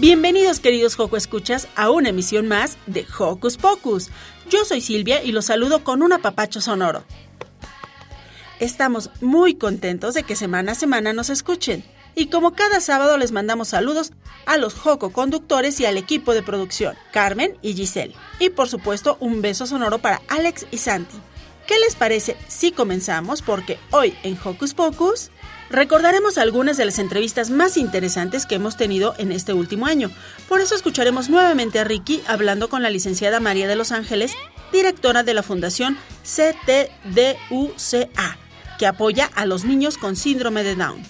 Bienvenidos queridos Joco Escuchas a una emisión más de Hocus Pocus. Yo soy Silvia y los saludo con un apapacho sonoro. Estamos muy contentos de que semana a semana nos escuchen. Y como cada sábado les mandamos saludos a los Joco conductores y al equipo de producción, Carmen y Giselle. Y por supuesto un beso sonoro para Alex y Santi. ¿Qué les parece si comenzamos? Porque hoy en Hocus Pocus Recordaremos algunas de las entrevistas más interesantes que hemos tenido en este último año. Por eso escucharemos nuevamente a Ricky hablando con la licenciada María de Los Ángeles, directora de la Fundación CTDUCA, que apoya a los niños con síndrome de Down.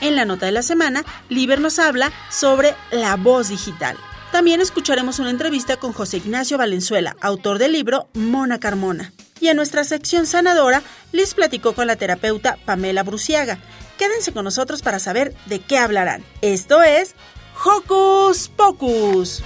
En la nota de la semana, Liber nos habla sobre la voz digital. También escucharemos una entrevista con José Ignacio Valenzuela, autor del libro Mona Carmona. Y en nuestra sección sanadora, Liz platicó con la terapeuta Pamela Bruciaga, Quédense con nosotros para saber de qué hablarán. Esto es Hocus Pocus.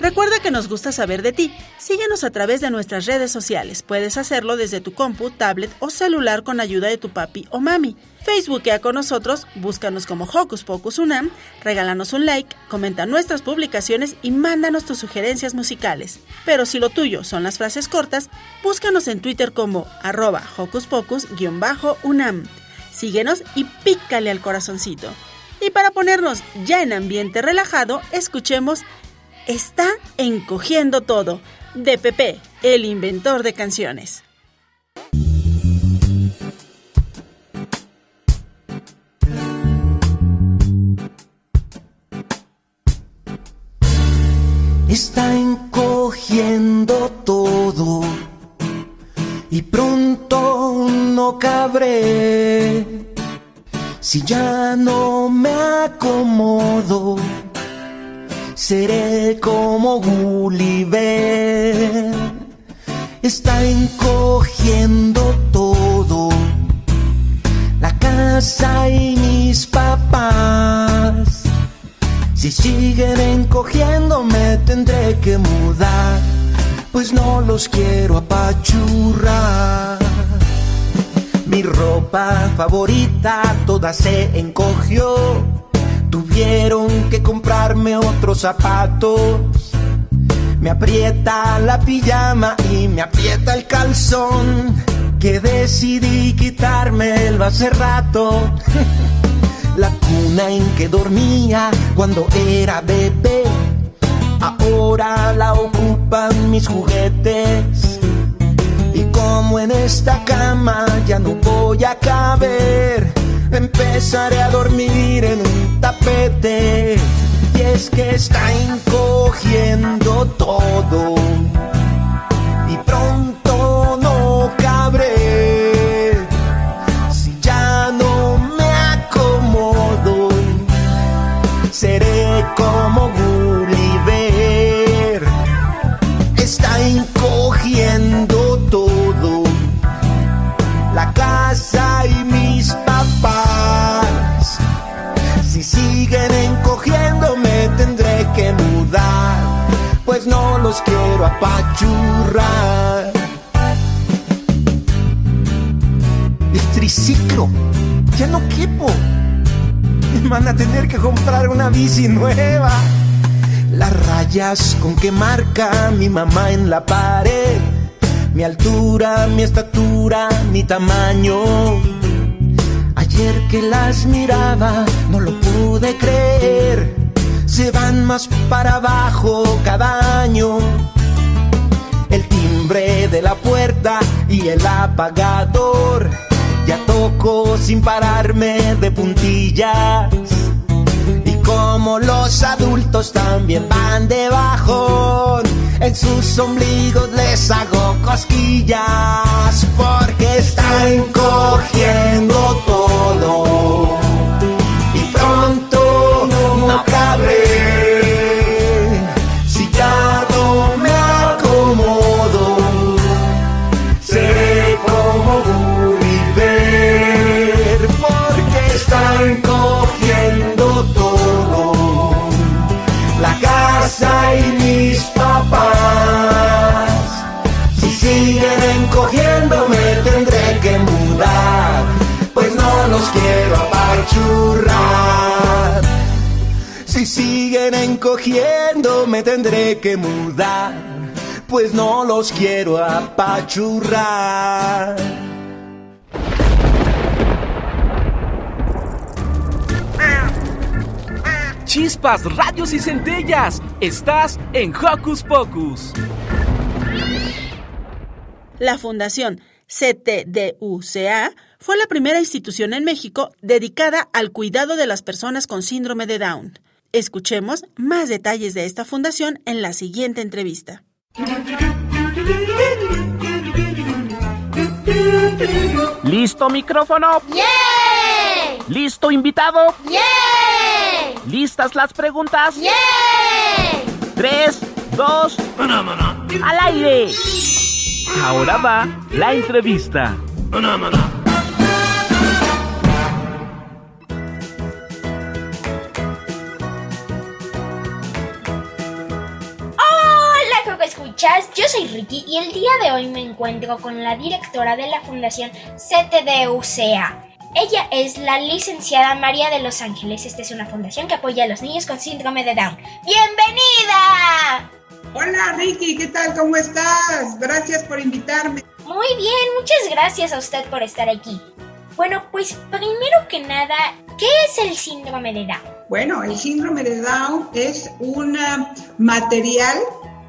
Recuerda que nos gusta saber de ti. Síguenos a través de nuestras redes sociales. Puedes hacerlo desde tu compu, tablet o celular con ayuda de tu papi o mami. Facebookea con nosotros, búscanos como Hocus Pocus Unam, regálanos un like, comenta nuestras publicaciones y mándanos tus sugerencias musicales. Pero si lo tuyo son las frases cortas, búscanos en Twitter como arroba Hocus Pocus-Unam. Síguenos y pícale al corazoncito. Y para ponernos ya en ambiente relajado, escuchemos Está encogiendo todo, de Pepe, el inventor de canciones. Está encogiendo todo. Y pronto no cabré. Si ya no me acomodo seré como Gulliver. Está encogiendo todo, la casa y mis papás. Si siguen encogiendo me tendré que mudar, pues no los quiero apachurrar. Mi ropa favorita toda se encogió Tuvieron que comprarme otros zapatos. Me aprieta la pijama y me aprieta el calzón. Que decidí quitarme el hace rato. La cuna en que dormía cuando era bebé. Ahora la ocupan mis juguetes. Y como en esta cama ya no voy a caber empezaré a dormir en un tapete. Y es que está encogiendo todo. Y pronto los quiero apachurrar. El triciclo, ya no quepo. van a tener que comprar una bici nueva. Las rayas con que marca mi mamá en la pared, mi altura, mi estatura, mi tamaño. Ayer que las miraba no lo pude creer, se van más para abajo cada año. El timbre de la puerta y el apagador, ya toco sin pararme de puntillas como los adultos también van de bajón. En sus ombligos les hago cosquillas porque están cogiendo todo apachurrar. Si siguen encogiendo me tendré que mudar, pues no los quiero apachurrar. Chispas, radios y centellas. Estás en Hocus Pocus. La Fundación CTDUCA fue la primera institución en México dedicada al cuidado de las personas con síndrome de Down. Escuchemos más detalles de esta fundación en la siguiente entrevista. ¿Listo micrófono? ¡Yeah! ¿Listo invitado? ¡Yeah! ¿Listas las preguntas? ¡Yeah! Tres, dos, al aire. Ahora va la entrevista. Escuchas. Yo soy Ricky y el día de hoy me encuentro con la directora de la Fundación CTDUCA. Ella es la licenciada María de Los Ángeles. Esta es una fundación que apoya a los niños con síndrome de Down. ¡Bienvenida! Hola Ricky, ¿qué tal? ¿Cómo estás? Gracias por invitarme. Muy bien, muchas gracias a usted por estar aquí. Bueno, pues primero que nada, ¿qué es el síndrome de Down? Bueno, el síndrome de Down es un ah, material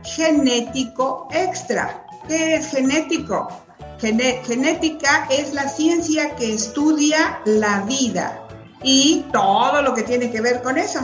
genético extra. ¿Qué es genético? Genética es la ciencia que estudia la vida y todo lo que tiene que ver con eso.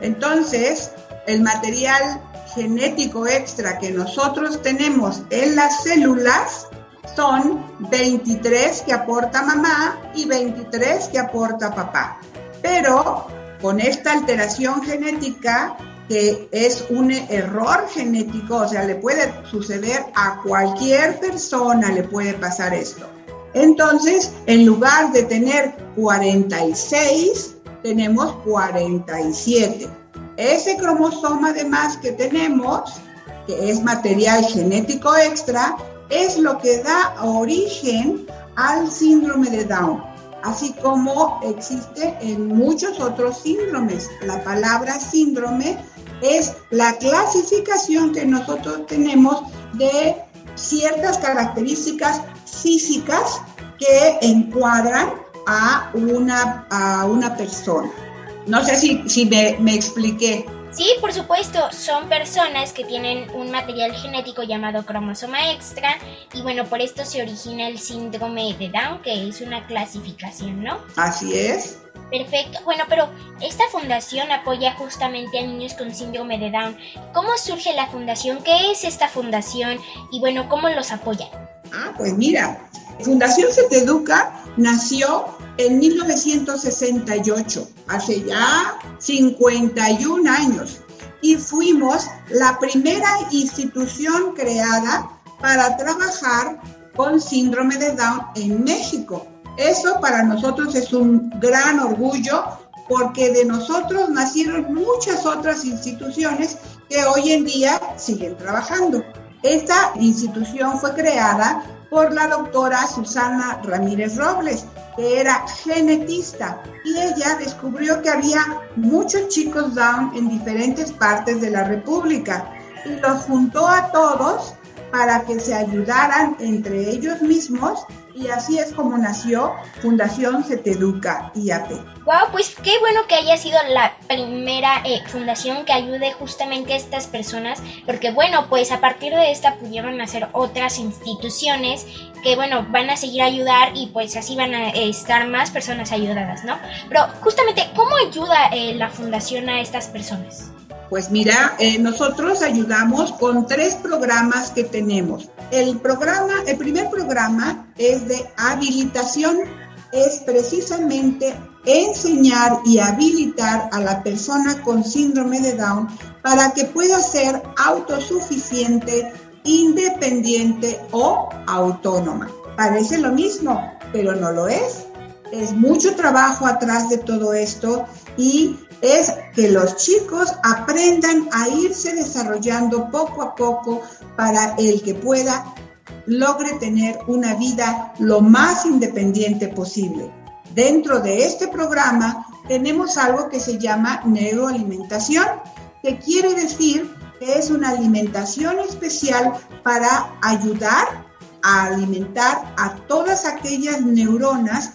Entonces, el material genético extra que nosotros tenemos en las células son 23 que aporta mamá y 23 que aporta papá. Pero con esta alteración genética, que es un error genético, o sea, le puede suceder a cualquier persona, le puede pasar esto. Entonces, en lugar de tener 46, tenemos 47. Ese cromosoma además que tenemos, que es material genético extra, es lo que da origen al síndrome de Down, así como existe en muchos otros síndromes. La palabra síndrome es la clasificación que nosotros tenemos de ciertas características físicas que encuadran a una, a una persona. No sé si, si me, me expliqué. Sí, por supuesto, son personas que tienen un material genético llamado cromosoma extra y bueno, por esto se origina el síndrome de Down, que es una clasificación, ¿no? Así es. Perfecto. Bueno, pero esta fundación apoya justamente a niños con síndrome de Down. ¿Cómo surge la fundación? ¿Qué es esta fundación? Y bueno, ¿cómo los apoya? Ah, pues mira, Fundación Se Educa nació en 1968, hace ya 51 años, y fuimos la primera institución creada para trabajar con síndrome de Down en México. Eso para nosotros es un gran orgullo porque de nosotros nacieron muchas otras instituciones que hoy en día siguen trabajando. Esta institución fue creada por la doctora Susana Ramírez Robles, que era genetista y ella descubrió que había muchos chicos Down en diferentes partes de la República y los juntó a todos para que se ayudaran entre ellos mismos y así es como nació Fundación Educa IAP. Wow, pues qué bueno que haya sido la primera eh, fundación que ayude justamente a estas personas, porque bueno, pues a partir de esta pudieron hacer otras instituciones que bueno, van a seguir a ayudar y pues así van a estar más personas ayudadas, ¿no? Pero justamente, ¿cómo ayuda eh, la fundación a estas personas? Pues mira, eh, nosotros ayudamos con tres programas que tenemos. El programa, el primer programa es de habilitación, es precisamente enseñar y habilitar a la persona con síndrome de Down para que pueda ser autosuficiente, independiente o autónoma. Parece lo mismo, pero no lo es. Es mucho trabajo atrás de todo esto y es que los chicos aprendan a irse desarrollando poco a poco para el que pueda logre tener una vida lo más independiente posible. Dentro de este programa tenemos algo que se llama neuroalimentación, que quiere decir que es una alimentación especial para ayudar a alimentar a todas aquellas neuronas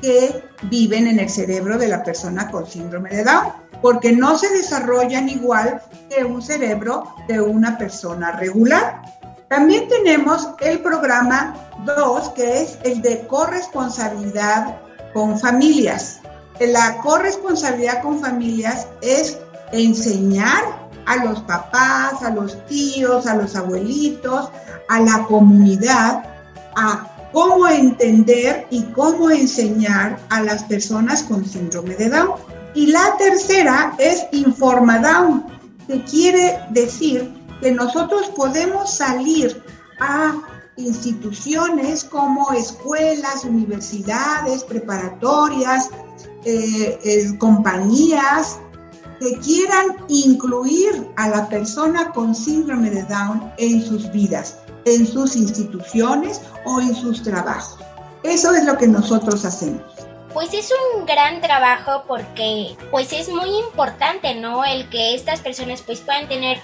que viven en el cerebro de la persona con síndrome de Down, porque no se desarrollan igual que un cerebro de una persona regular. También tenemos el programa 2, que es el de corresponsabilidad con familias. La corresponsabilidad con familias es enseñar a los papás, a los tíos, a los abuelitos, a la comunidad a cómo entender y cómo enseñar a las personas con síndrome de Down. Y la tercera es Informa Down, que quiere decir que nosotros podemos salir a instituciones como escuelas, universidades, preparatorias, eh, eh, compañías que quieran incluir a la persona con síndrome de Down en sus vidas en sus instituciones o en sus trabajos. Eso es lo que nosotros hacemos. Pues es un gran trabajo porque pues es muy importante, ¿no? El que estas personas pues puedan tener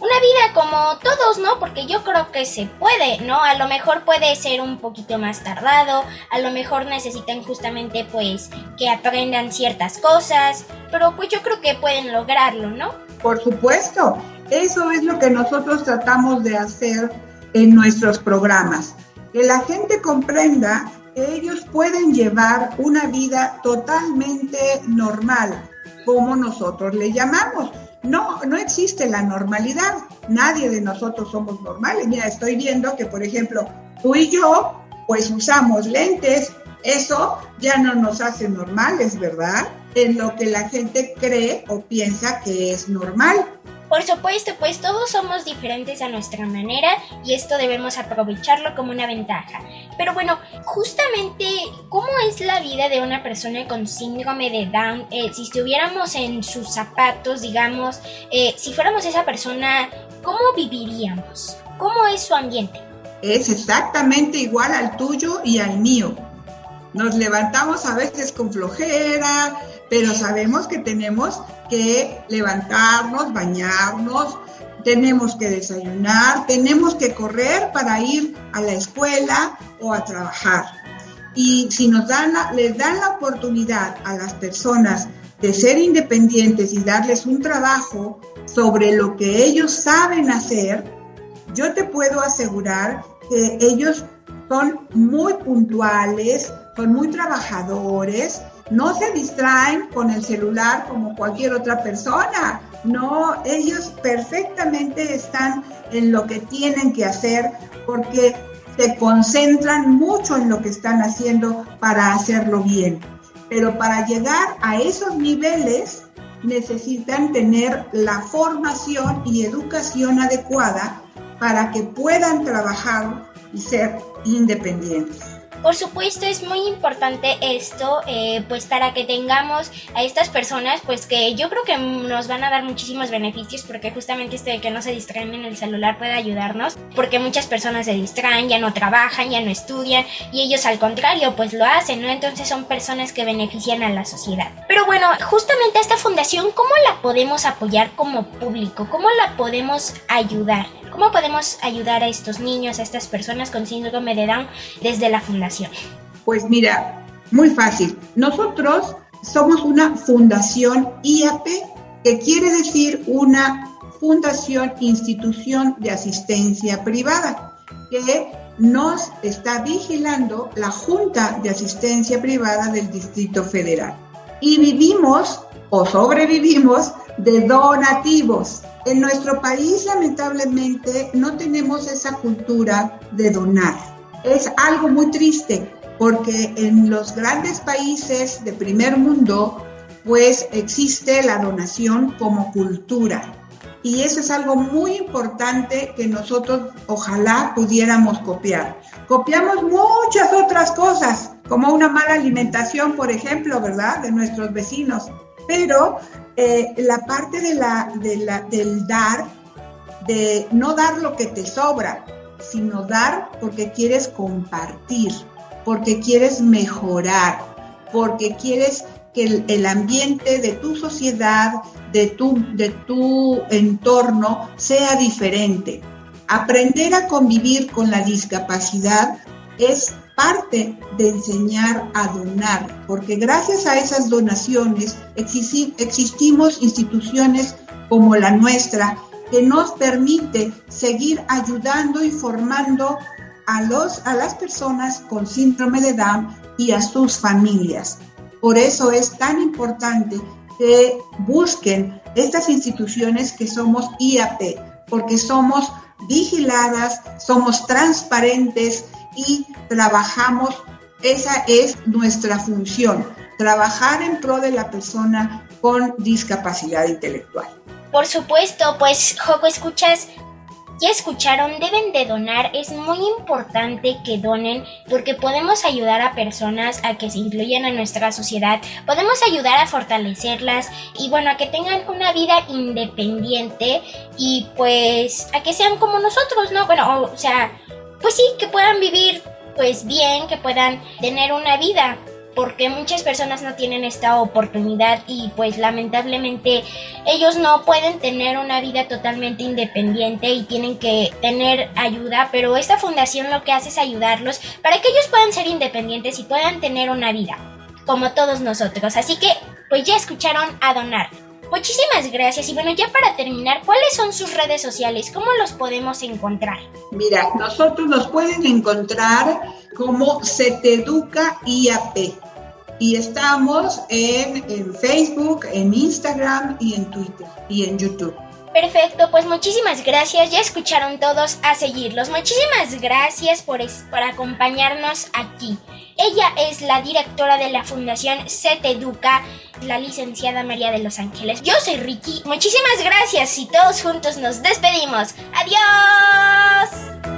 una vida como todos, ¿no? Porque yo creo que se puede, ¿no? A lo mejor puede ser un poquito más tardado, a lo mejor necesitan justamente pues que aprendan ciertas cosas, pero pues yo creo que pueden lograrlo, ¿no? Por supuesto, eso es lo que nosotros tratamos de hacer en nuestros programas. Que la gente comprenda que ellos pueden llevar una vida totalmente normal, como nosotros le llamamos. No, no existe la normalidad. Nadie de nosotros somos normales. Mira, estoy viendo que, por ejemplo, tú y yo, pues usamos lentes. Eso ya no nos hace normales, ¿verdad? En lo que la gente cree o piensa que es normal. Por supuesto, pues todos somos diferentes a nuestra manera y esto debemos aprovecharlo como una ventaja. Pero bueno, justamente, ¿cómo es la vida de una persona con síndrome de Down? Eh, si estuviéramos en sus zapatos, digamos, eh, si fuéramos esa persona, ¿cómo viviríamos? ¿Cómo es su ambiente? Es exactamente igual al tuyo y al mío. Nos levantamos a veces con flojera, pero sabemos que tenemos que levantarnos, bañarnos, tenemos que desayunar, tenemos que correr para ir a la escuela o a trabajar. Y si nos dan les dan la oportunidad a las personas de ser independientes y darles un trabajo sobre lo que ellos saben hacer, yo te puedo asegurar que ellos son muy puntuales, son muy trabajadores, no se distraen con el celular como cualquier otra persona. No, ellos perfectamente están en lo que tienen que hacer porque se concentran mucho en lo que están haciendo para hacerlo bien. Pero para llegar a esos niveles necesitan tener la formación y educación adecuada para que puedan trabajar y ser independientes. Por supuesto es muy importante esto, eh, pues para que tengamos a estas personas, pues que yo creo que nos van a dar muchísimos beneficios, porque justamente esto de que no se distraen en el celular puede ayudarnos, porque muchas personas se distraen, ya no trabajan, ya no estudian, y ellos al contrario, pues lo hacen, ¿no? Entonces son personas que benefician a la sociedad. Pero bueno, justamente esta fundación, ¿cómo la podemos apoyar como público? ¿Cómo la podemos ayudar? ¿Cómo podemos ayudar a estos niños, a estas personas con síndrome de Down desde la fundación? Pues mira, muy fácil. Nosotros somos una fundación IAP, que quiere decir una fundación institución de asistencia privada, que nos está vigilando la Junta de Asistencia Privada del Distrito Federal. Y vivimos o sobrevivimos de donativos. En nuestro país lamentablemente no tenemos esa cultura de donar. Es algo muy triste porque en los grandes países de primer mundo pues existe la donación como cultura. Y eso es algo muy importante que nosotros ojalá pudiéramos copiar. Copiamos muchas otras cosas, como una mala alimentación, por ejemplo, ¿verdad? De nuestros vecinos. Pero eh, la parte del dar, de no dar lo que te sobra, sino dar porque quieres compartir, porque quieres mejorar, porque quieres que el, ambiente de tu sociedad, de tu entorno sea diferente. Aprender a convivir con la discapacidad es parte de enseñar a donar, porque gracias a esas donaciones existimos instituciones como la nuestra que nos permite seguir ayudando y formando a, los, a las personas con síndrome de Down y a sus familias. Por eso es tan importante que busquen estas instituciones que somos IAP, porque somos vigiladas, somos transparentes, y trabajamos, esa es nuestra función, trabajar en pro de la persona con discapacidad intelectual. Por supuesto, pues Joco, escuchas, ya escucharon, deben de donar, es muy importante que donen porque podemos ayudar a personas a que se incluyan en nuestra sociedad, podemos ayudar a fortalecerlas y bueno, a que tengan una vida independiente y pues a que sean como nosotros, ¿no? Bueno, o sea, pues sí, que puedan vivir pues bien, que puedan tener una vida, porque muchas personas no tienen esta oportunidad y pues lamentablemente ellos no pueden tener una vida totalmente independiente y tienen que tener ayuda, pero esta fundación lo que hace es ayudarlos para que ellos puedan ser independientes y puedan tener una vida, como todos nosotros. Así que pues ya escucharon a donar. Muchísimas gracias. Y bueno, ya para terminar, ¿cuáles son sus redes sociales? ¿Cómo los podemos encontrar? Mira, nosotros nos pueden encontrar como Seteduca IAP. Y estamos en, en Facebook, en Instagram y en Twitter y en YouTube. Perfecto, pues muchísimas gracias. Ya escucharon todos a seguirlos. Muchísimas gracias por, por acompañarnos aquí. Ella es la directora de la Fundación CET Educa, la licenciada María de los Ángeles. Yo soy Ricky. Muchísimas gracias y todos juntos nos despedimos. ¡Adiós!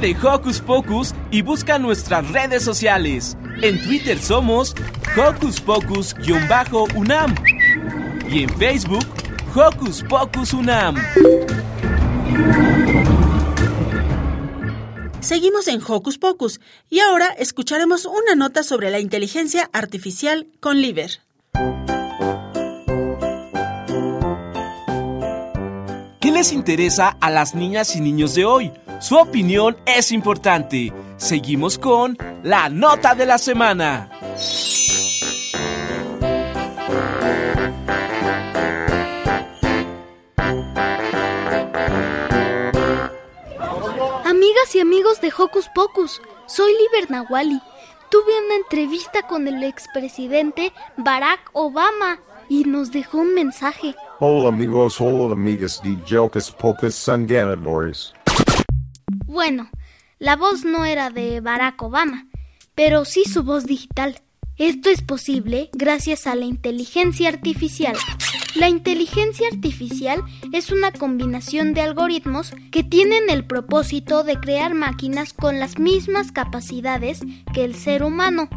De Hocus Pocus y busca nuestras redes sociales. En Twitter somos Hocus Pocus-UNAM y en Facebook Hocus Pocus UNAM. Seguimos en Hocus Pocus y ahora escucharemos una nota sobre la inteligencia artificial con Liver. ¿Qué les interesa a las niñas y niños de hoy? Su opinión es importante. Seguimos con la nota de la semana. Amigas y amigos de Hocus Pocus, soy Liber Nawali. Tuve una entrevista con el expresidente Barack Obama y nos dejó un mensaje. Hola amigos, hola amigas de Hocus Pocus son ganadores. Bueno, la voz no era de Barack Obama, pero sí su voz digital. Esto es posible gracias a la inteligencia artificial. La inteligencia artificial es una combinación de algoritmos que tienen el propósito de crear máquinas con las mismas capacidades que el ser humano,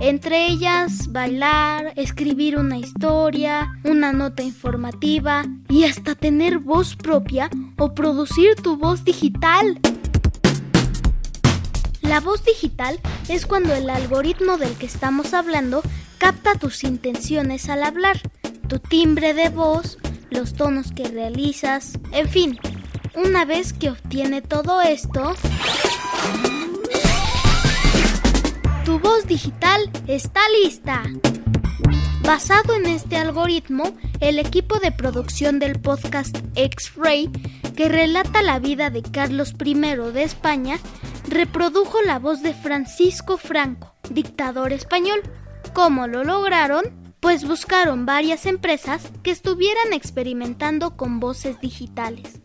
entre ellas bailar, escribir una historia, una nota informativa y hasta tener voz propia o producir tu voz digital. La voz digital es cuando el algoritmo del que estamos hablando capta tus intenciones al hablar, tu timbre de voz, los tonos que realizas, en fin. Una vez que obtiene todo esto, tu voz digital está lista. Basado en este algoritmo, el equipo de producción del podcast X-Ray, que relata la vida de Carlos I de España, reprodujo la voz de Francisco Franco, dictador español. ¿Cómo lo lograron? Pues buscaron varias empresas que estuvieran experimentando con voces digitales.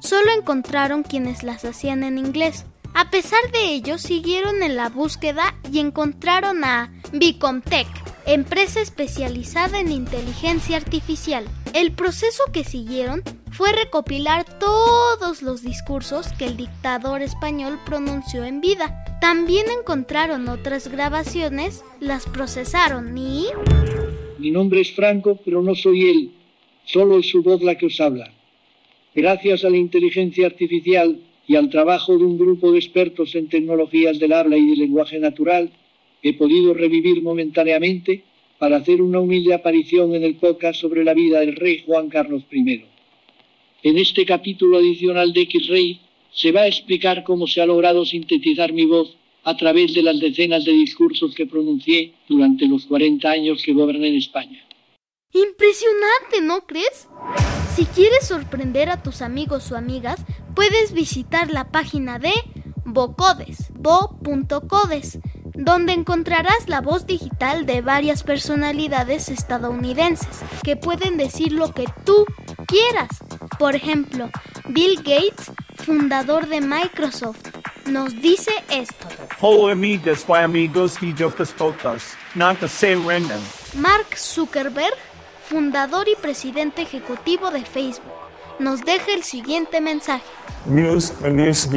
Solo encontraron quienes las hacían en inglés. A pesar de ello, siguieron en la búsqueda y encontraron a Bicomtech, empresa especializada en inteligencia artificial. El proceso que siguieron fue recopilar todos los discursos que el dictador español pronunció en vida. También encontraron otras grabaciones, las procesaron y... Mi nombre es Franco, pero no soy él, solo es su voz la que os habla. Gracias a la inteligencia artificial y al trabajo de un grupo de expertos en tecnologías del habla y del lenguaje natural, he podido revivir momentáneamente para hacer una humilde aparición en el podcast sobre la vida del rey Juan Carlos I. En este capítulo adicional de X-Ray se va a explicar cómo se ha logrado sintetizar mi voz a través de las decenas de discursos que pronuncié durante los 40 años que goberné en España. Impresionante, ¿no crees? Si quieres sorprender a tus amigos o amigas, puedes visitar la página de bo.codes donde encontrarás la voz digital de varias personalidades estadounidenses que pueden decir lo que tú quieras. Por ejemplo, Bill Gates, fundador de Microsoft, nos dice esto. Hola amigos y amigos y yo. Pues Mark Zuckerberg, fundador y presidente ejecutivo de Facebook, nos deja el siguiente mensaje. News, news.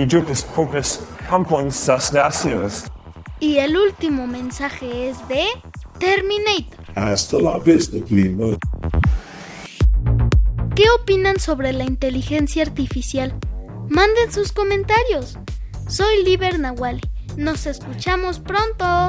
Y el último mensaje es de Terminator. Hasta la vista, ¿Qué opinan sobre la inteligencia artificial? Manden sus comentarios. Soy Liber Nahuali. Nos escuchamos pronto.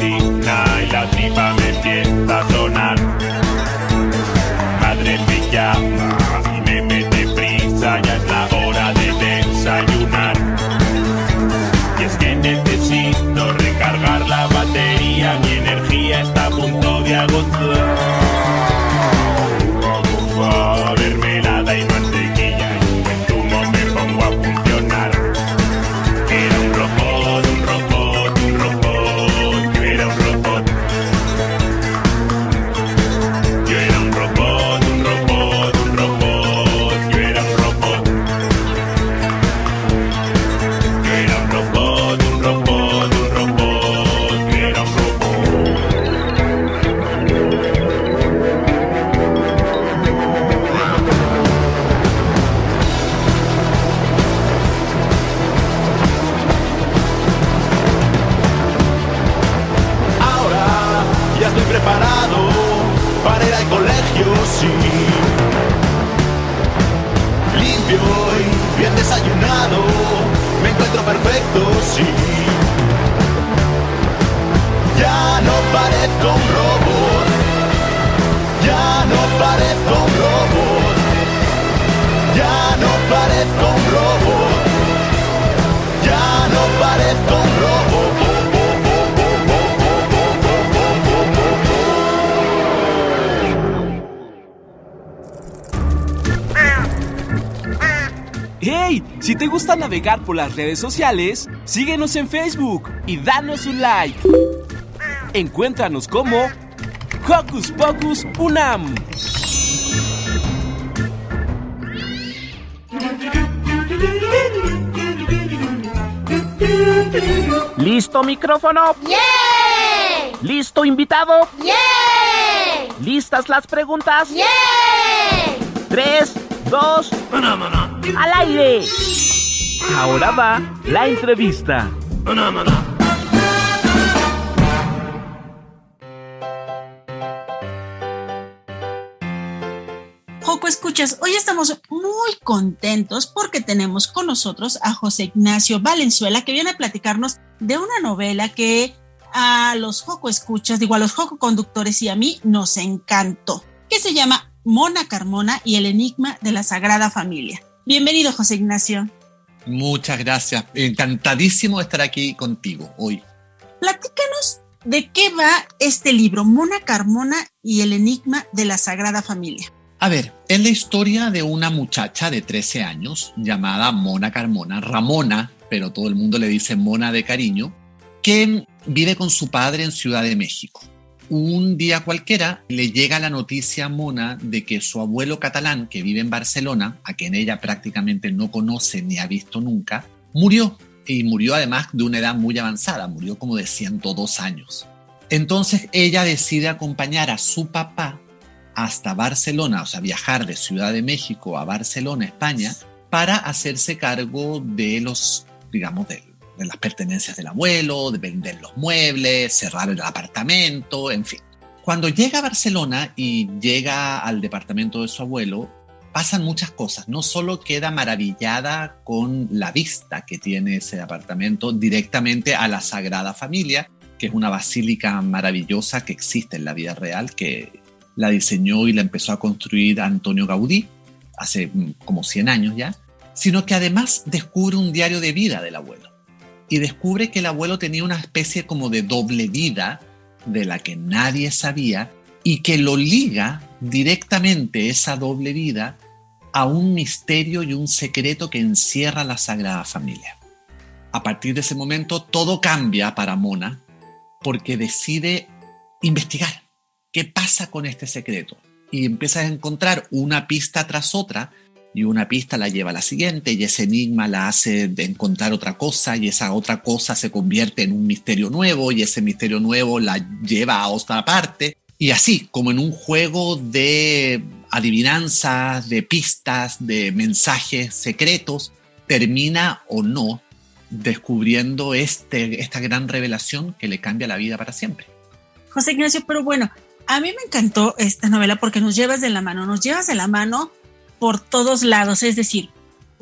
y la tripa me empieza a sonar. Te gusta navegar por las redes sociales, síguenos en Facebook y danos un like. Encuéntranos como Hocus Pocus Unam. ¿Listo micrófono? ¡Yeah! ¿Listo invitado? ¡Yeah! ¿Listas las preguntas? ¡Yeah! Tres, dos, al aire. Ahora va la entrevista. Joco Escuchas, hoy estamos muy contentos porque tenemos con nosotros a José Ignacio Valenzuela que viene a platicarnos de una novela que a los Joco Escuchas, digo a los Joco Conductores y a mí nos encantó, que se llama Mona Carmona y el enigma de la Sagrada Familia. Bienvenido, José Ignacio. Muchas gracias. Encantadísimo de estar aquí contigo hoy. Platícanos de qué va este libro, Mona Carmona y el enigma de la Sagrada Familia. A ver, es la historia de una muchacha de 13 años llamada Mona Carmona, Ramona, pero todo el mundo le dice Mona de cariño, que vive con su padre en Ciudad de México. Un día cualquiera le llega la noticia a Mona de que su abuelo catalán, que vive en Barcelona, a quien ella prácticamente no conoce ni ha visto nunca, murió. Y murió además de una edad muy avanzada, murió como de 102 años. Entonces ella decide acompañar a su papá hasta Barcelona, o sea, viajar de Ciudad de México a Barcelona, España, para hacerse cargo de los, digamos, de, de las pertenencias del abuelo, de vender los muebles, cerrar el apartamento, en fin. Cuando llega a Barcelona y llega al departamento de su abuelo, pasan muchas cosas. No solo queda maravillada con la vista que tiene ese apartamento directamente a la Sagrada Familia, que es una basílica maravillosa que existe en la vida real, que la diseñó y la empezó a construir Antonio Gaudí hace mm, como 100 años ya, sino que además descubre un diario de vida del abuelo y descubre que el abuelo tenía una especie como de doble vida de la que nadie sabía y que lo liga directamente esa doble vida a un misterio y un secreto que encierra la Sagrada Familia. A partir de ese momento todo cambia para Mona porque decide investigar qué pasa con este secreto y empieza a encontrar una pista tras otra y una pista la lleva a la siguiente y ese enigma la hace encontrar otra cosa y esa otra cosa se convierte en un misterio nuevo y ese misterio nuevo la lleva a otra parte y así como en un juego de adivinanzas, de pistas, de mensajes secretos, termina o no descubriendo este, esta gran revelación que le cambia la vida para siempre. José Ignacio, pero bueno, a mí me encantó esta novela porque nos llevas de la mano, nos llevas de la mano por todos lados, es decir,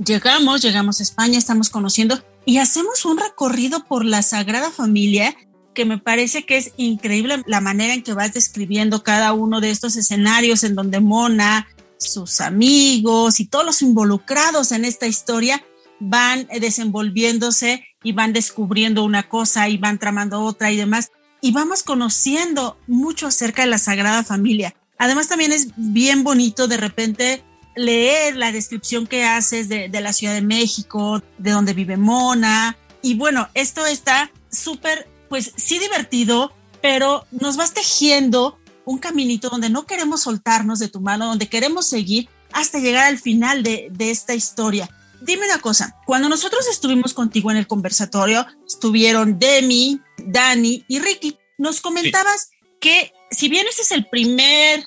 llegamos, llegamos a España, estamos conociendo y hacemos un recorrido por la Sagrada Familia que me parece que es increíble la manera en que vas describiendo cada uno de estos escenarios en donde Mona, sus amigos y todos los involucrados en esta historia van desenvolviéndose y van descubriendo una cosa y van tramando otra y demás. Y vamos conociendo mucho acerca de la Sagrada Familia. Además también es bien bonito de repente leer la descripción que haces de, de la Ciudad de México, de donde vive Mona. Y bueno, esto está súper, pues sí divertido, pero nos vas tejiendo un caminito donde no queremos soltarnos de tu mano, donde queremos seguir hasta llegar al final de, de esta historia. Dime una cosa, cuando nosotros estuvimos contigo en el conversatorio, estuvieron Demi, Dani y Ricky, nos comentabas que si bien este es el primer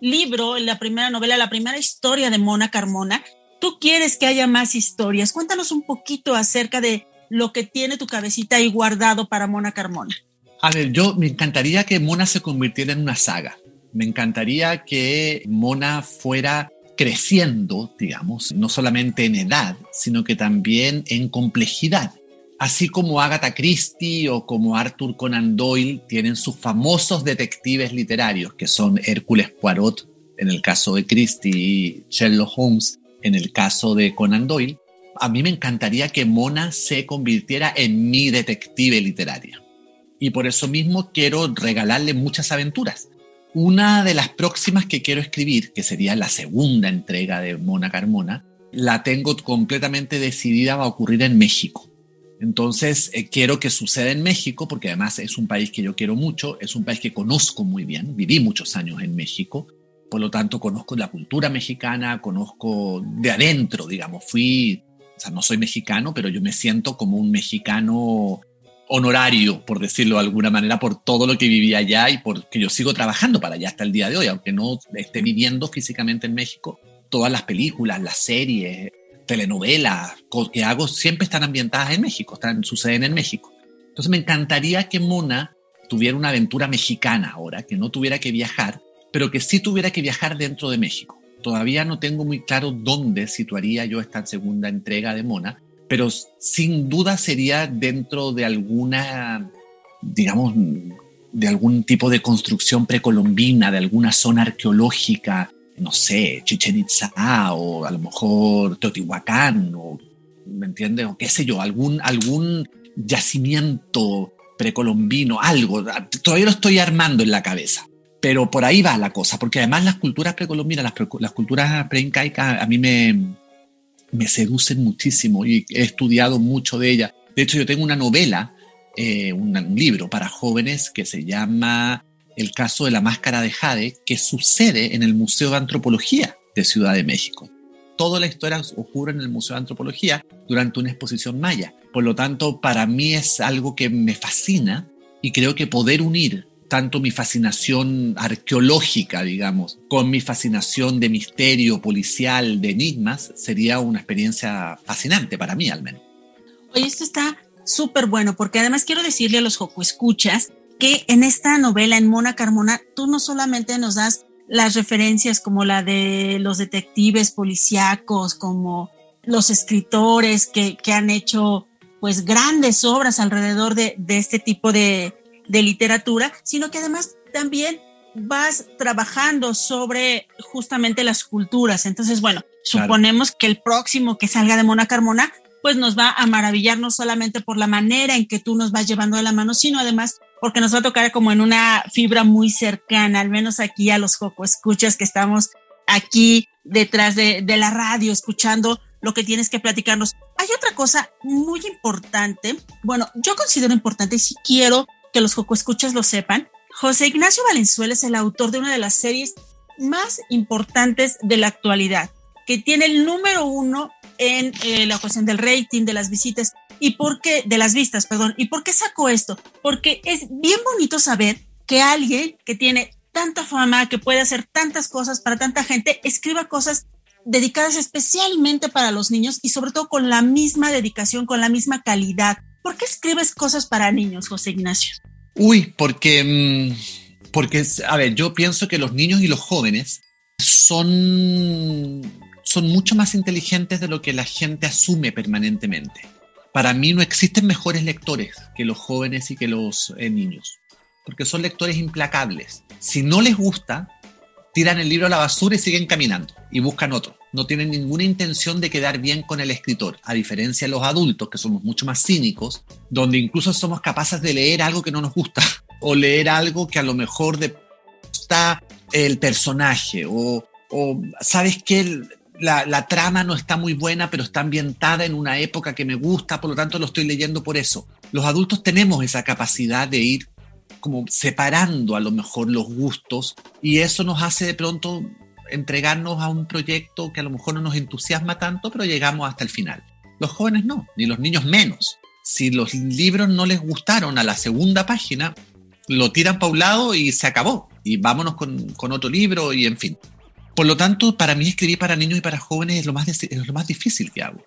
libro, la primera novela, la primera historia de Mona Carmona, tú quieres que haya más historias. Cuéntanos un poquito acerca de lo que tiene tu cabecita ahí guardado para Mona Carmona. A ver, yo me encantaría que Mona se convirtiera en una saga. Me encantaría que Mona fuera creciendo, digamos, no solamente en edad, sino que también en complejidad. Así como Agatha Christie o como Arthur Conan Doyle tienen sus famosos detectives literarios, que son Hércules Poirot en el caso de Christie y Sherlock Holmes en el caso de Conan Doyle, a mí me encantaría que Mona se convirtiera en mi detective literaria. Y por eso mismo quiero regalarle muchas aventuras. Una de las próximas que quiero escribir, que sería la segunda entrega de Mona Carmona, la tengo completamente decidida va a ocurrir en México. Entonces, eh, quiero que suceda en México porque además es un país que yo quiero mucho, es un país que conozco muy bien, viví muchos años en México, por lo tanto conozco la cultura mexicana, conozco de adentro, digamos, fui, o sea, no soy mexicano, pero yo me siento como un mexicano honorario, por decirlo de alguna manera, por todo lo que viví allá y porque yo sigo trabajando para allá hasta el día de hoy, aunque no esté viviendo físicamente en México, todas las películas, las series, telenovelas que hago siempre están ambientadas en México, están, suceden en México. Entonces me encantaría que Mona tuviera una aventura mexicana ahora, que no tuviera que viajar, pero que sí tuviera que viajar dentro de México. Todavía no tengo muy claro dónde situaría yo esta segunda entrega de Mona, pero sin duda sería dentro de alguna, digamos, de algún tipo de construcción precolombina, de alguna zona arqueológica, no sé, Chichen Itza o a lo mejor Teotihuacán o, ¿me entiendes? O qué sé yo, algún, algún yacimiento precolombino, algo. Todavía lo estoy armando en la cabeza. Pero por ahí va la cosa, porque además las culturas precolombinas, las, las culturas preincaicas a mí me, me seducen muchísimo y he estudiado mucho de ellas. De hecho, yo tengo una novela, eh, un libro para jóvenes que se llama el caso de la máscara de Jade, que sucede en el Museo de Antropología de Ciudad de México. Toda la historia ocurre en el Museo de Antropología durante una exposición maya. Por lo tanto, para mí es algo que me fascina y creo que poder unir tanto mi fascinación arqueológica, digamos, con mi fascinación de misterio policial, de enigmas, sería una experiencia fascinante para mí al menos. Oye, esto está súper bueno, porque además quiero decirle a los Joco Escuchas que en esta novela, en Mona Carmona, tú no solamente nos das las referencias como la de los detectives policíacos, como los escritores que, que han hecho pues grandes obras alrededor de, de este tipo de, de literatura, sino que además también vas trabajando sobre justamente las culturas. Entonces, bueno, suponemos que el próximo que salga de Mona Carmona, pues nos va a maravillar no solamente por la manera en que tú nos vas llevando de la mano, sino además porque nos va a tocar como en una fibra muy cercana, al menos aquí a los Joco Escuchas que estamos aquí detrás de, la radio escuchando lo que tienes que platicarnos. Hay otra cosa muy importante, bueno, yo considero importante y si quiero que los Joco Escuchas lo sepan, José Ignacio Valenzuela es el autor de una de las series más importantes de la actualidad, que tiene el número uno en eh, la cuestión del rating, de las visitas y por qué, de las vistas, perdón. ¿Y por qué saco esto? Porque es bien bonito saber que alguien que tiene tanta fama, que puede hacer tantas cosas para tanta gente, escriba cosas dedicadas especialmente para los niños y sobre todo con la misma dedicación, con la misma calidad. ¿Por qué escribes cosas para niños, José Ignacio? Uy, porque, mm, porque, a ver, yo pienso que los niños y los jóvenes son, son mucho más inteligentes de lo que la gente asume permanentemente para mí no existen mejores lectores que los jóvenes y que los eh, niños, porque son lectores implacables. Si no les gusta, tiran el libro a la basura y siguen caminando y buscan otro. No tienen ninguna intención de quedar bien con el escritor, a diferencia de los adultos, que somos mucho más cínicos, donde incluso somos capaces de leer algo que no nos gusta o leer algo que a lo mejor está el personaje o, sabes que la, trama no está muy buena, pero está ambientada en una época que me gusta, por lo tanto lo estoy leyendo por eso. Los adultos tenemos esa capacidad de ir como separando a lo mejor los gustos y eso nos hace de pronto entregarnos a un proyecto que a lo mejor no nos entusiasma tanto, pero llegamos hasta el final. Los jóvenes no, ni los niños menos. Si los libros no les gustaron a la segunda página, lo tiran para un lado y se acabó. Y vámonos con, con otro libro y en fin. Por lo tanto, para mí escribir para niños y para jóvenes es lo más, es lo más difícil que hago.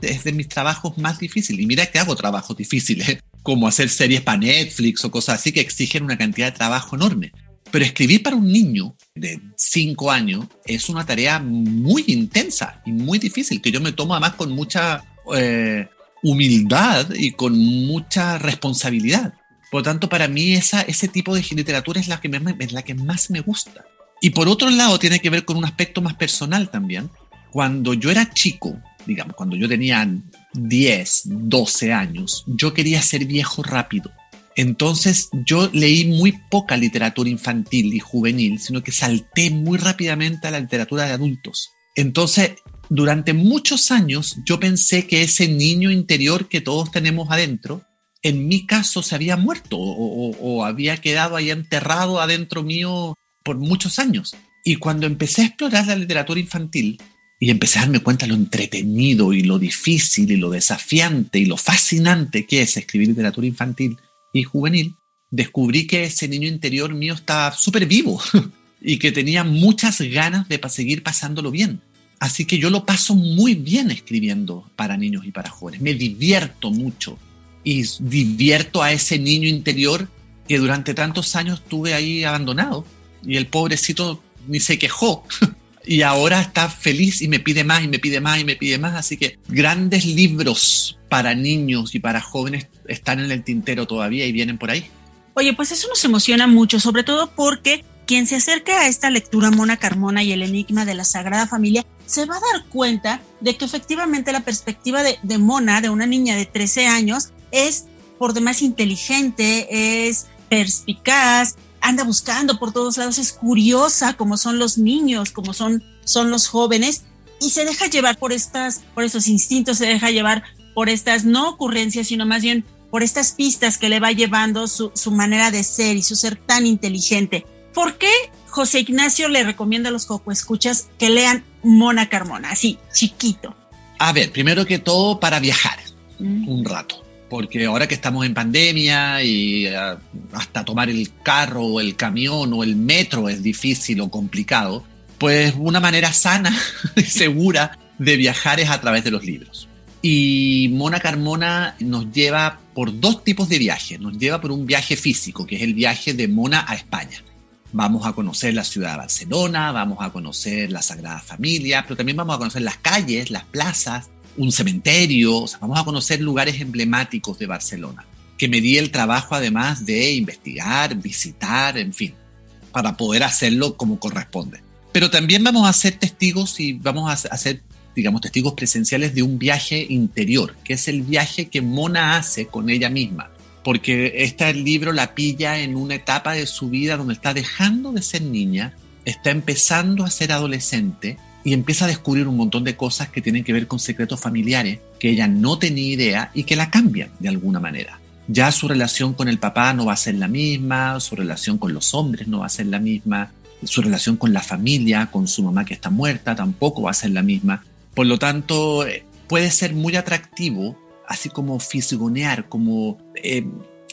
Es de mis trabajos más difíciles. Y mira que hago trabajos difíciles, como hacer series para Netflix o cosas así que exigen una cantidad de trabajo enorme. Pero escribir para un niño de 5 años es una tarea muy intensa y muy difícil, que yo me tomo además con mucha eh, humildad y con mucha responsabilidad. Por lo tanto, para mí esa, ese tipo de literatura es la que, es la que más me gusta. Y por otro lado, tiene que ver con un aspecto más personal también. Cuando yo era chico, digamos, cuando yo tenía 10, 12 años, yo quería ser viejo rápido. Entonces yo leí muy poca literatura infantil y juvenil, sino que salté muy rápidamente a la literatura de adultos. Entonces, durante muchos años yo pensé que ese niño interior que todos tenemos adentro, en mi caso se había muerto o, había quedado ahí enterrado adentro mío por muchos años. Y cuando empecé a explorar la literatura infantil y empecé a darme cuenta lo entretenido y lo difícil y lo desafiante y lo fascinante que es escribir literatura infantil y juvenil, descubrí que ese niño interior mío estaba súper vivo y que tenía muchas ganas de seguir pasándolo bien. Así que yo lo paso muy bien escribiendo para niños y para jóvenes. Me divierto mucho y divierto a ese niño interior que durante tantos años tuve ahí abandonado y el pobrecito ni se quejó. y ahora está feliz y me pide más y me pide más y me pide más. Así que grandes libros para niños y para jóvenes están en el tintero todavía y vienen por ahí. Oye, pues eso nos emociona mucho, sobre todo porque quien se acerca a esta lectura Mona Carmona y el enigma de la Sagrada Familia se va a dar cuenta de que efectivamente la perspectiva de, de Mona, de una niña de 13 años, es por demás inteligente, es perspicaz, anda buscando por todos lados, es curiosa como son los niños, como son, son los jóvenes, y se deja llevar por estas, por esos instintos, se deja llevar por estas no ocurrencias, sino más bien por estas pistas que le va llevando su, su manera de ser y su ser tan inteligente. ¿Por qué José Ignacio le recomienda a los Coco Escuchas que lean Mona Carmona, así, chiquito? A ver, primero que todo para viajar mm. un rato porque ahora que estamos en pandemia y eh, hasta tomar el carro o el camión o el metro es difícil o complicado, pues una manera sana y segura de viajar es a través de los libros. Y Mona Carmona nos lleva por dos tipos de viajes. Nos lleva por un viaje físico, que es el viaje de Mona a España. Vamos a conocer la ciudad de Barcelona, vamos a conocer la Sagrada Familia, pero también vamos a conocer las calles, las plazas, un cementerio, vamos a conocer lugares emblemáticos de Barcelona, que me di el trabajo además de investigar, visitar, en fin, para poder hacerlo como corresponde. Pero también vamos a ser testigos y vamos a hacer, digamos, testigos presenciales de un viaje interior, que es el viaje que Mona hace con ella misma, porque este libro la pilla en una etapa de su vida donde está dejando de ser niña, está empezando a ser adolescente y empieza a descubrir un montón de cosas que tienen que ver con secretos familiares que ella no tenía idea y que la cambian de alguna manera. Ya su relación con el papá no va a ser la misma, su relación con los hombres no va a ser la misma, su relación con la familia, con su mamá que está muerta, tampoco va a ser la misma. Por lo tanto, eh, puede ser muy atractivo, así como fisgonear, como eh,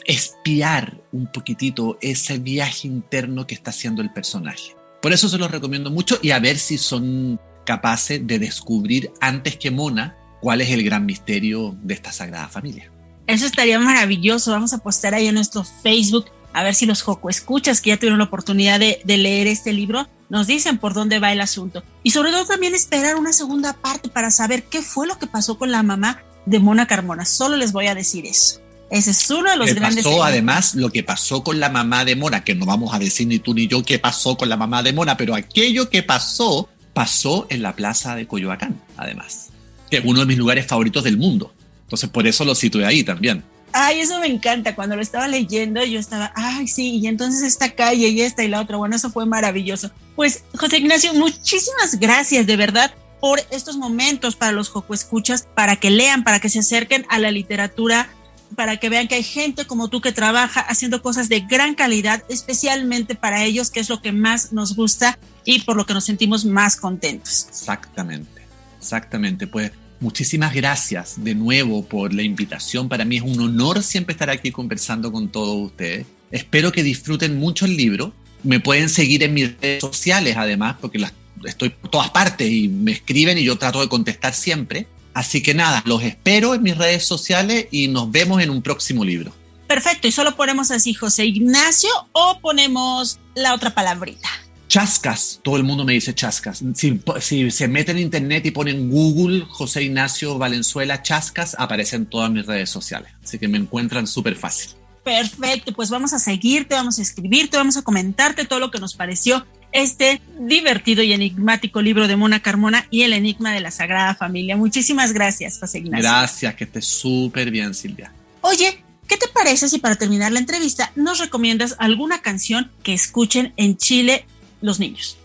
espiar un poquitito ese viaje interno que está haciendo el personaje. Por eso se los recomiendo mucho y a ver si son capaces de descubrir antes que Mona cuál es el gran misterio de esta Sagrada Familia. Eso estaría maravilloso. Vamos a postar ahí en nuestro Facebook a ver si los Joco escuchas que ya tuvieron la oportunidad de, de, leer este libro nos dicen por dónde va el asunto. Y sobre todo también esperar una segunda parte para saber qué fue lo que pasó con la mamá de Mona Carmona. Solo les voy a decir eso. Ese es uno de los grandes. Pasó además lo que pasó con la mamá de Mona, que no vamos a decir ni tú ni yo qué pasó con la mamá de Mona, pero aquello que pasó, pasó en la plaza de Coyoacán, además, que es uno de mis lugares favoritos del mundo. Entonces, por eso lo situé ahí también. Ay, eso me encanta. Cuando lo estaba leyendo, yo estaba, ay, sí, y entonces esta calle y esta y la otra. Bueno, eso fue maravilloso. Pues, José Ignacio, muchísimas gracias, de verdad por estos momentos para los Joco Escuchas, para que lean, para que se acerquen a la literatura para que vean que hay gente como tú que trabaja haciendo cosas de gran calidad, especialmente para ellos, que es lo que más nos gusta y por lo que nos sentimos más contentos. Exactamente, exactamente. Pues muchísimas gracias de nuevo por la invitación. Para mí es un honor siempre estar aquí conversando con todos ustedes. Espero que disfruten mucho el libro. Me pueden seguir en mis redes sociales, además, porque las, estoy por todas partes y me escriben y yo trato de contestar siempre. Así que nada, los espero en mis redes sociales y nos vemos en un próximo libro. Perfecto, y solo ponemos así José Ignacio o ponemos la otra palabrita. Chascas, todo el mundo me dice chascas. Si, se meten en internet y ponen Google José Ignacio Valenzuela Chascas, aparecen todas mis redes sociales. Así que me encuentran súper fácil. Perfecto, pues vamos a seguirte, vamos a escribirte, vamos a comentarte todo lo que nos pareció este divertido y enigmático libro de Mona Carmona y el enigma de la Sagrada Familia. Muchísimas gracias, José Ignacio. Gracias, que estés súper bien, Silvia. Oye, ¿qué te parece si para terminar la entrevista nos recomiendas alguna canción que escuchen en Chile los niños?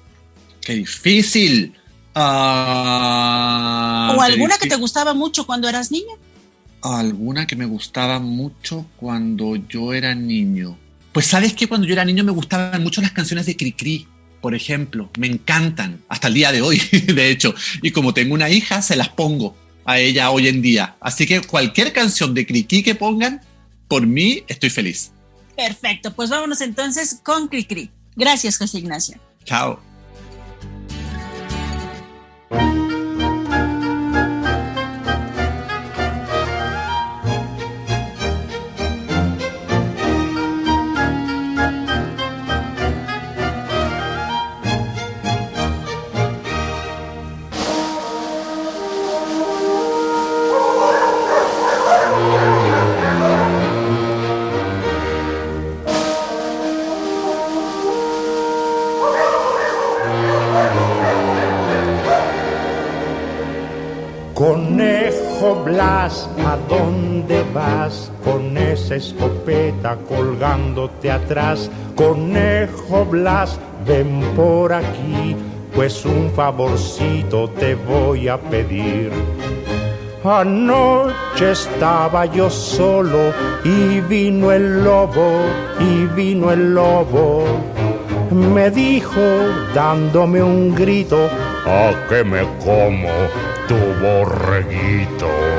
Qué difícil. Ah, ¿O alguna que te gustaba mucho cuando eras niño? Alguna que me gustaba mucho cuando yo era niño. Pues sabes que cuando yo era niño me gustaban mucho las canciones de Cricri, por ejemplo. Me encantan, hasta el día de hoy, de hecho. Y como tengo una hija, se las pongo a ella hoy en día. Así que cualquier canción de Cricri que pongan, por mí estoy feliz. Perfecto, pues vámonos entonces con Cricri. Gracias, José Ignacio. Chao. Escopeta colgándote atrás? Conejo Blas, ven por aquí, pues un favorcito te voy a pedir. Anoche estaba yo solo y vino el lobo, y vino el lobo. Me dijo dándome un grito, ¿a qué me como tu borreguito?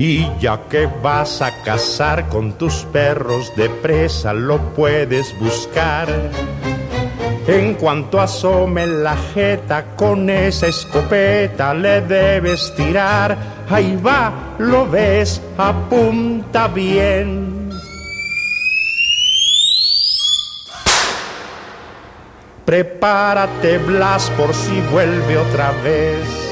Y ya que vas a cazar con tus perros de presa, lo puedes buscar. En cuanto asome la jeta con esa escopeta le debes tirar. Ahí va, lo ves, apunta bien. Prepárate, Blas, por si vuelve otra vez.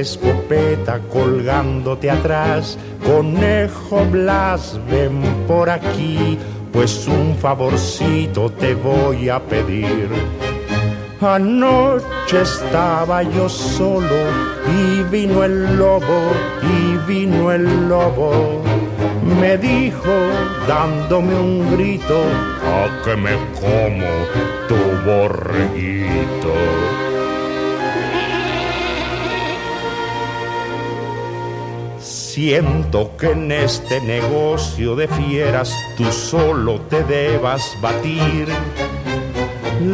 Escopeta colgándote atrás? Conejo Blas, ven por aquí, pues un favorcito te voy a pedir. Anoche estaba yo solo y vino el lobo, y vino el lobo. Me dijo dándome un grito, ¿a que me como tu borreguito? Siento que en este negocio de fieras tú solo te debas batir.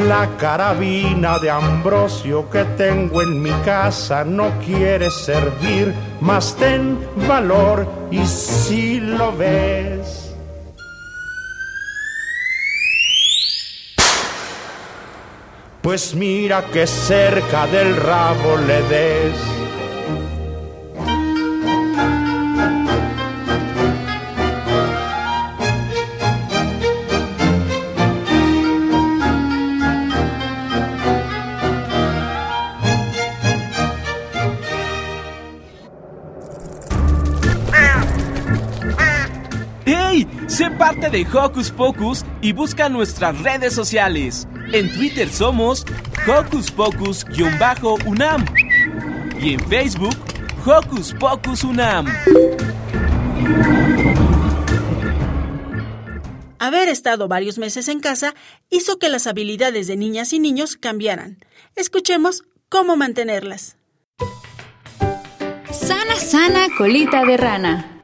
La carabina de Ambrosio que tengo en mi casa no quiere servir, mas ten valor y si lo ves. Pues mira que cerca del rabo le des. Parte de Hocus Pocus y busca nuestras redes sociales. En Twitter somos Hocus Pocus-UNAM y en Facebook Hocus Pocus UNAM. Haber estado varios meses en casa hizo que las habilidades de niñas y niños cambiaran. Escuchemos cómo mantenerlas. Sana, sana, colita de rana.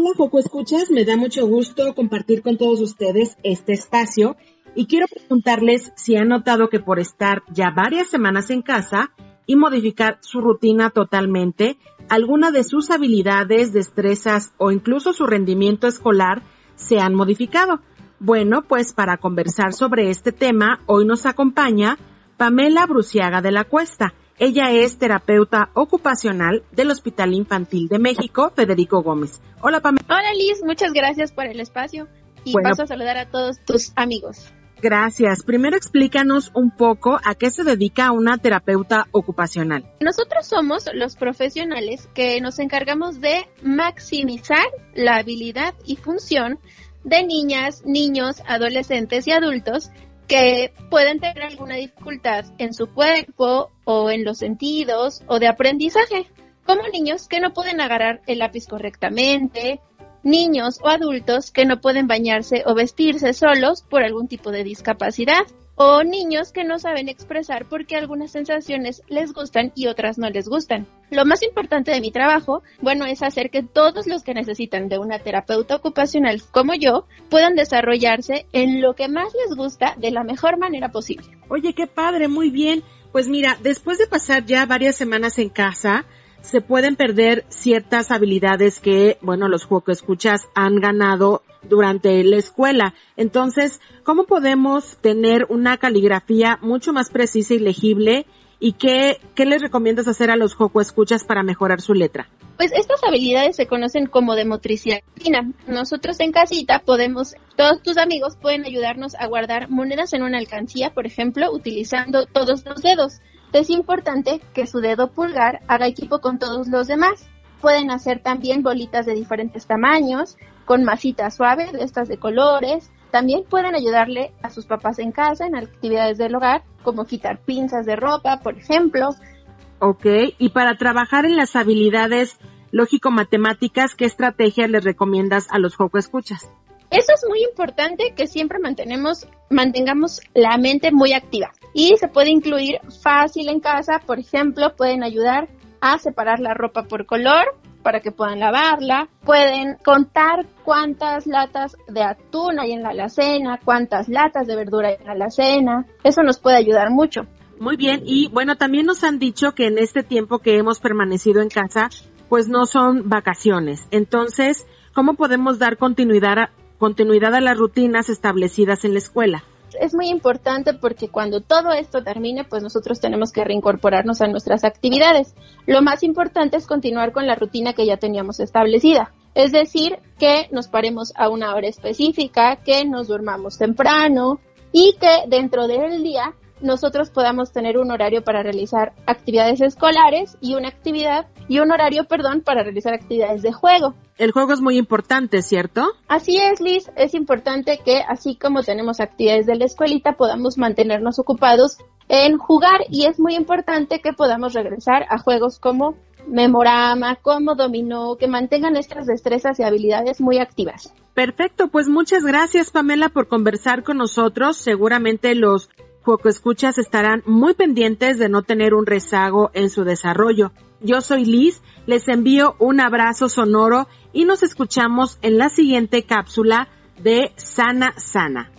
Hola, Foco Escuchas, me da mucho gusto compartir con todos ustedes este espacio y quiero preguntarles si han notado que por estar ya varias semanas en casa y modificar su rutina totalmente, alguna de sus habilidades, destrezas o incluso su rendimiento escolar se han modificado. Bueno, pues para conversar sobre este tema, hoy nos acompaña Pamela Bruciaga de la Cuesta. Ella es terapeuta ocupacional del Hospital Infantil de México, Federico Gómez. Hola, Pamela. Hola, Liz. Muchas gracias por el espacio y Bueno. paso a saludar a todos tus amigos. Gracias. Primero explícanos un poco a qué se dedica una terapeuta ocupacional. Nosotros somos los profesionales que nos encargamos de maximizar la habilidad y función de niñas, niños, adolescentes y adultos que pueden tener alguna dificultad en su cuerpo o en los sentidos o de aprendizaje, como niños que no pueden agarrar el lápiz correctamente, niños o adultos que no pueden bañarse o vestirse solos por algún tipo de discapacidad, o niños que no saben expresar porque algunas sensaciones les gustan y otras no les gustan. Lo más importante de mi trabajo, bueno, es hacer que todos los que necesitan de una terapeuta ocupacional como yo puedan desarrollarse en lo que más les gusta de la mejor manera posible. Oye, qué padre, muy bien. Pues mira, después de pasar ya varias semanas en casa, se pueden perder ciertas habilidades que, bueno, los escuchas han ganado durante la escuela. Entonces, ¿cómo podemos tener una caligrafía mucho más precisa y legible? ¿Y qué, qué les recomiendas hacer a los escuchas para mejorar su letra? Pues estas habilidades se conocen como de motricidad fina. Nosotros en casita podemos, todos tus amigos pueden ayudarnos a guardar monedas en una alcancía, por ejemplo, utilizando todos los dedos. Es importante que su dedo pulgar haga equipo con todos los demás. Pueden hacer también bolitas de diferentes tamaños, con masitas suaves, de estas de colores. También pueden ayudarle a sus papás en casa en actividades del hogar, como quitar pinzas de ropa, por ejemplo. Ok, y para trabajar en las habilidades lógico-matemáticas, ¿qué estrategias les recomiendas a los juegos escuchas? Eso es muy importante que siempre mantenemos, mantengamos la mente muy activa. Y se puede incluir fácil en casa, por ejemplo, pueden ayudar a separar la ropa por color para que puedan lavarla. Pueden contar cuántas latas de atún hay en la alacena, cuántas latas de verdura hay en la alacena. Eso nos puede ayudar mucho. Muy bien, y bueno, también nos han dicho que en este tiempo que hemos permanecido en casa, pues no son vacaciones. Entonces, ¿cómo podemos dar continuidad a, continuidad a las rutinas establecidas en la escuela? Es muy importante porque cuando todo esto termine, pues nosotros tenemos que reincorporarnos a nuestras actividades. Lo más importante es continuar con la rutina que ya teníamos establecida. Es decir, que nos paremos a una hora específica, que nos durmamos temprano y que dentro del día nosotros podamos tener un horario para realizar actividades escolares y una actividad y un horario, perdón, para realizar actividades de juego. El juego es muy importante, ¿cierto? Así es, Liz. Es importante que, así como tenemos actividades de la escuelita, podamos mantenernos ocupados en jugar y es muy importante que podamos regresar a juegos como Memorama, como Dominó, que mantengan nuestras destrezas y habilidades muy activas. Perfecto, pues muchas gracias Pamela por conversar con nosotros. Seguramente los Juego Escuchas estarán muy pendientes de no tener un rezago en su desarrollo. Yo soy Liz, les envío un abrazo sonoro y nos escuchamos en la siguiente cápsula de Sana Sana.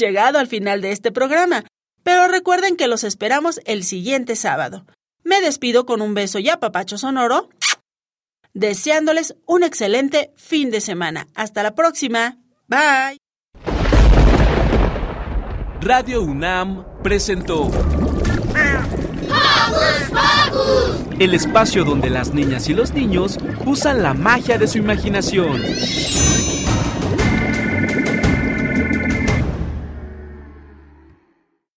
Llegado al final de este programa, pero recuerden que los esperamos el siguiente sábado. Me despido con un beso y papacho sonoro, deseándoles un excelente fin de semana. Hasta la próxima. Bye. Radio UNAM presentó el espacio donde las niñas y los niños usan la magia de su imaginación.